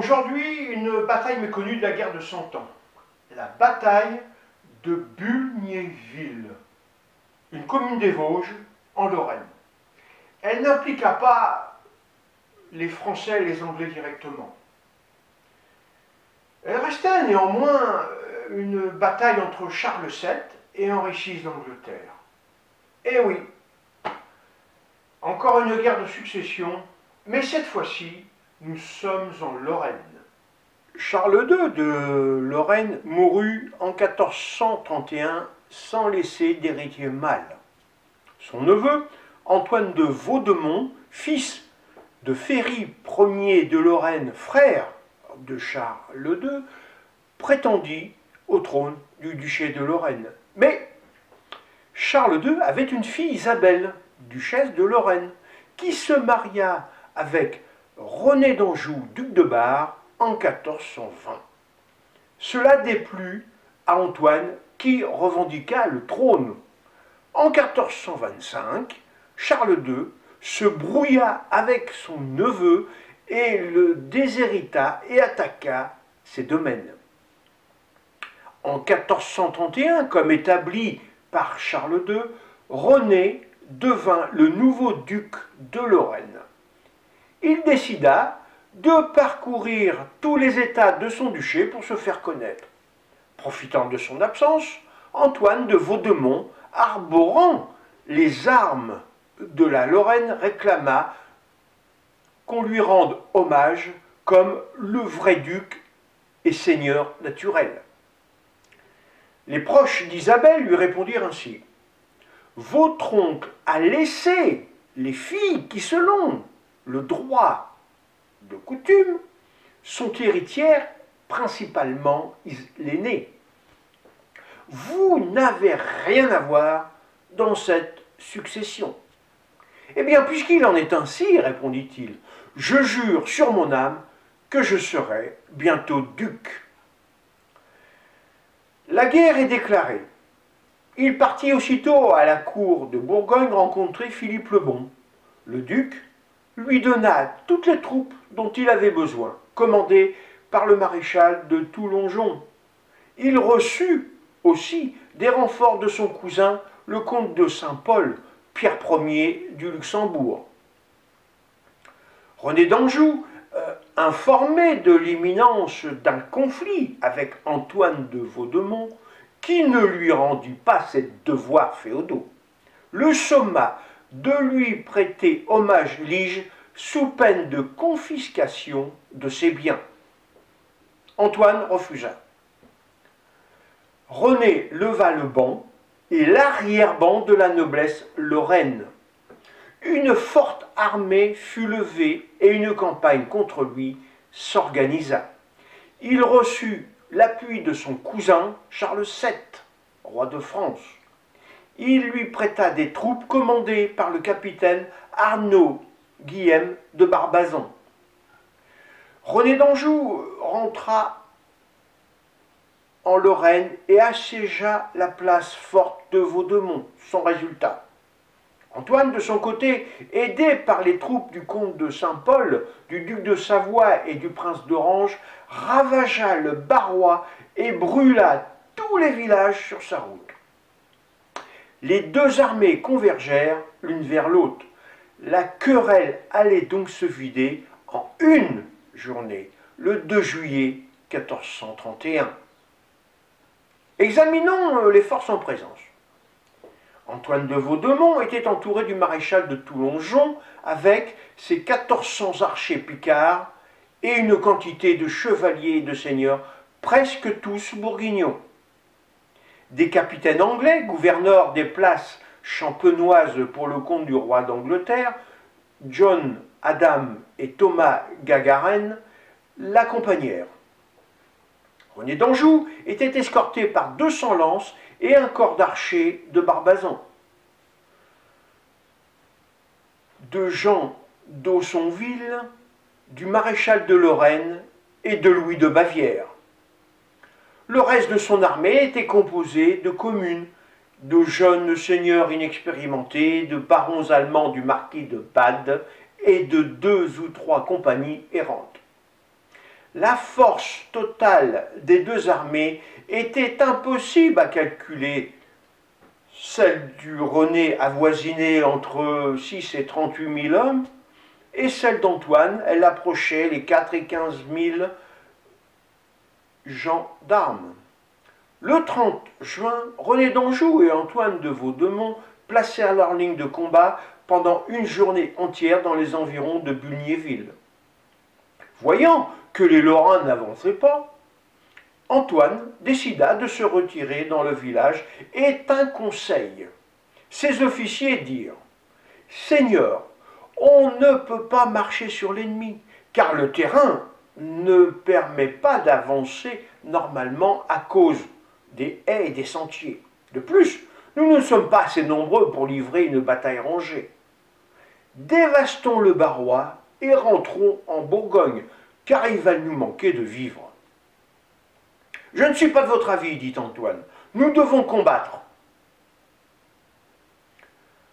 Aujourd'hui, une bataille méconnue de la guerre de Cent Ans. La bataille de Bulgnéville, une commune des Vosges, en Lorraine. Elle n'impliqua pas les Français et les Anglais directement. Elle restait néanmoins une bataille entre Charles VII et Henri VI d'Angleterre. Et eh oui, encore une guerre de succession, mais cette fois-ci, nous sommes en Lorraine. Charles II de Lorraine mourut en 1431 sans laisser d'héritier mâle. Son neveu, Antoine de Vaudemont, fils de Ferry Ier de Lorraine, frère de Charles II, prétendit au trône du duché de Lorraine. Mais Charles II avait une fille, Isabelle, duchesse de Lorraine, qui se maria avec René d'Anjou, duc de Bar, en 1420. Cela déplut à Antoine qui revendiqua le trône. En 1425, Charles II se brouilla avec son neveu et le déshérita et attaqua ses domaines. En 1431, comme établi par Charles II, René devint le nouveau duc de Lorraine. Il décida de parcourir tous les états de son duché pour se faire connaître. Profitant de son absence, Antoine de Vaudemont, arborant les armes de la Lorraine, réclama qu'on lui rende hommage comme le vrai duc et seigneur naturel. Les proches d'Isabelle lui répondirent ainsi Votre oncle a laissé les filles qui, selon le droit de coutume, sont héritières principalement l'aîné. Vous n'avez rien à voir dans cette succession. Eh bien, puisqu'il en est ainsi, répondit-il, je jure sur mon âme que je serai bientôt duc. La guerre est déclarée. Il partit aussitôt à la cour de Bourgogne rencontrer Philippe le Bon. Le duc lui donna toutes les troupes dont il avait besoin, commandées par le maréchal de Toulonjon. Il reçut aussi des renforts de son cousin, le comte de Saint-Paul, Pierre Ier du Luxembourg. René d'Anjou euh, informé de l'imminence d'un conflit avec Antoine de Vaudemont, qui ne lui rendit pas ses devoirs féodaux, le somma de lui prêter hommage lige sous peine de confiscation de ses biens. Antoine refusa. René leva le banc et l'arrière-ban de la noblesse lorraine une forte armée fut levée et une campagne contre lui s'organisa. Il reçut l'appui de son cousin Charles VII, roi de France. Il lui prêta des troupes commandées par le capitaine Arnaud Guillaume de Barbazan. René d'Anjou rentra en Lorraine et assiégea la place forte de Vaudemont, sans résultat. Antoine, de son côté, aidé par les troupes du comte de Saint-Paul, du duc de Savoie et du prince d'Orange, ravagea le Barrois et brûla tous les villages sur sa route. Les deux armées convergèrent l'une vers l'autre. La querelle allait donc se vider en une journée, le 2 juillet 1431. Examinons les forces en présence. Antoine de Vaudemont était entouré du maréchal de Toulonjon avec ses 1400 archers picards et une quantité de chevaliers et de seigneurs, presque tous bourguignons. Des capitaines anglais, gouverneurs des places champenoises pour le compte du roi d'Angleterre, John Adam et Thomas Gagarin, l'accompagnèrent. René d'Anjou était escorté par 200 lances et un corps d'archers de Barbazan. De Jean d'Aussonville, du maréchal de Lorraine et de Louis de Bavière. Le reste de son armée était composé de communes, de jeunes seigneurs inexpérimentés, de barons allemands du marquis de Bade et de deux ou trois compagnies errantes. la force totale des deux armées était impossible à calculer. Celle du René avoisinait entre 6 et 38 000 hommes, et celle d'Antoine, elle approchait les 4 et 15 000 gendarmes. Le 30 juin, René d'Anjou et Antoine de Vaudemont placèrent leur ligne de combat pendant une journée entière dans les environs de Bulgnéville. Voyant que les Lorrains n'avançaient pas, Antoine décida de se retirer dans le village et un conseil. Ses officiers dirent Seigneur, on ne peut pas marcher sur l'ennemi, car le terrain ne permet pas d'avancer normalement à cause des haies et des sentiers. De plus, nous ne sommes pas assez nombreux pour livrer une bataille rangée. Dévastons le Barrois et rentrons en Bourgogne, car il va nous manquer de vivre. Je ne suis pas de votre avis, dit Antoine. Nous devons combattre.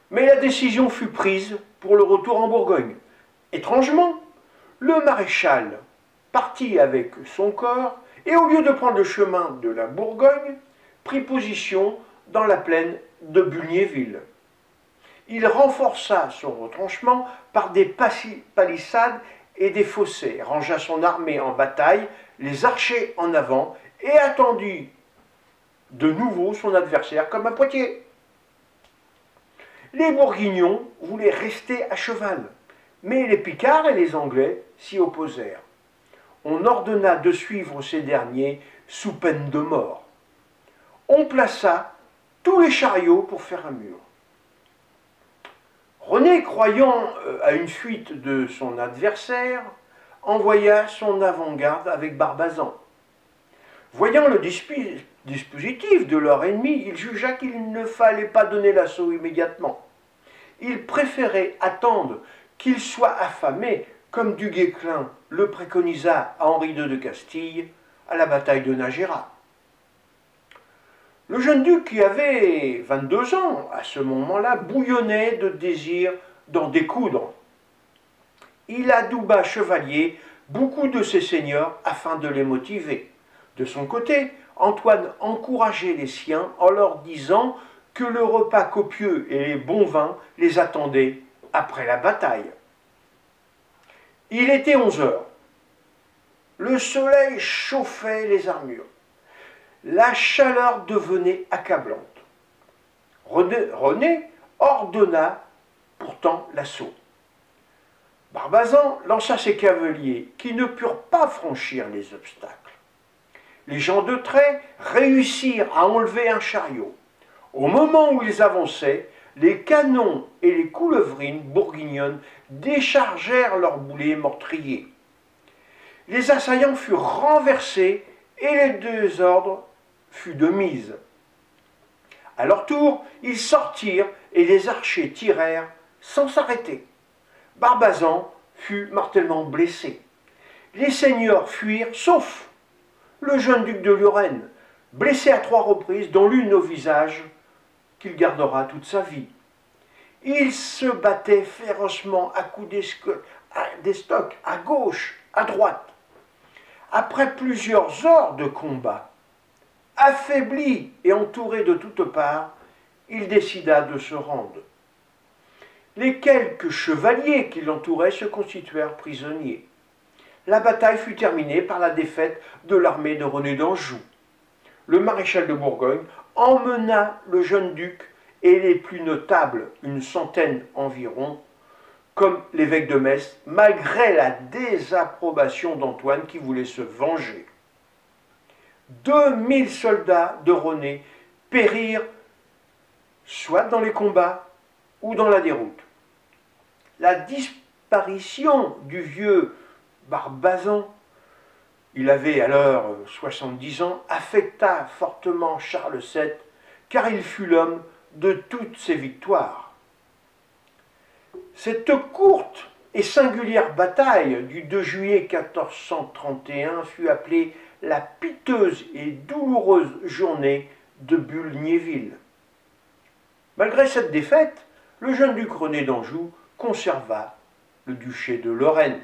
Mais la décision fut prise pour le retour en Bourgogne. Étrangement, le maréchal partit avec son corps et au lieu de prendre le chemin de la Bourgogne, prit position dans la plaine de Bulgnéville. Il renforça son retranchement par des palissades et des fossés, rangea son armée en bataille, les archers en avant, et attendit de nouveau son adversaire comme à Poitiers. Les Bourguignons voulaient rester à cheval, mais les Picards et les Anglais s'y opposèrent. On ordonna de suivre ces derniers sous peine de mort. On plaça tous les chariots pour faire un mur. René, croyant euh, à une fuite de son adversaire, envoya son avant-garde avec Barbazan. Voyant le dispositif de leur ennemi, il jugea qu'il ne fallait pas donner l'assaut immédiatement. Il préférait attendre qu'il soit affamé, comme Du Guesclin le préconisa à Henri II de Castille à la bataille de Nagera. Le jeune duc, qui avait 22 ans à ce moment-là, bouillonnait de désir d'en découdre. Il adouba chevalier beaucoup de ses seigneurs afin de les motiver. De son côté, Antoine encourageait les siens en leur disant que le repas copieux et les bons vins les attendaient après la bataille. Il était onze heures. Le soleil chauffait les armures la chaleur devenait accablante. René, ordonna pourtant l'assaut. Barbazan lança ses cavaliers qui ne purent pas franchir les obstacles. Les gens de trait réussirent à enlever un chariot. Au moment où ils avançaient, les canons et les coulevrines bourguignonnes déchargèrent leurs boulets meurtriers. Les assaillants furent renversés et les deux ordres fut de mise. À leur tour, ils sortirent et les archers tirèrent sans s'arrêter. Barbazan fut mortellement blessé. Les seigneurs fuirent, sauf le jeune duc de Lorraine, blessé à trois reprises, dont l'une au visage, qu'il gardera toute sa vie. Il se battait férocement à coups d'estoc, à gauche, à droite. Après plusieurs heures de combat, Affaibli et entouré de toutes parts, il décida de se rendre. Les quelques chevaliers qui l'entouraient se constituèrent prisonniers. La bataille fut terminée par la défaite de l'armée de René d'Anjou. Le maréchal de Bourgogne emmena le jeune duc et les plus notables, une centaine environ, comme l'évêque de Metz, malgré la désapprobation d'Antoine qui voulait se venger. 2000 soldats de René périrent soit dans les combats ou dans la déroute. La disparition du vieux Barbazan, il avait alors 70 ans, affecta fortement Charles VII, car il fut l'homme de toutes ses victoires. Cette courte et singulière bataille du 2 juillet 1431 fut appelée la piteuse et douloureuse journée de Bulgnéville. Malgré cette défaite, le jeune duc René d'Anjou conserva le duché de Lorraine.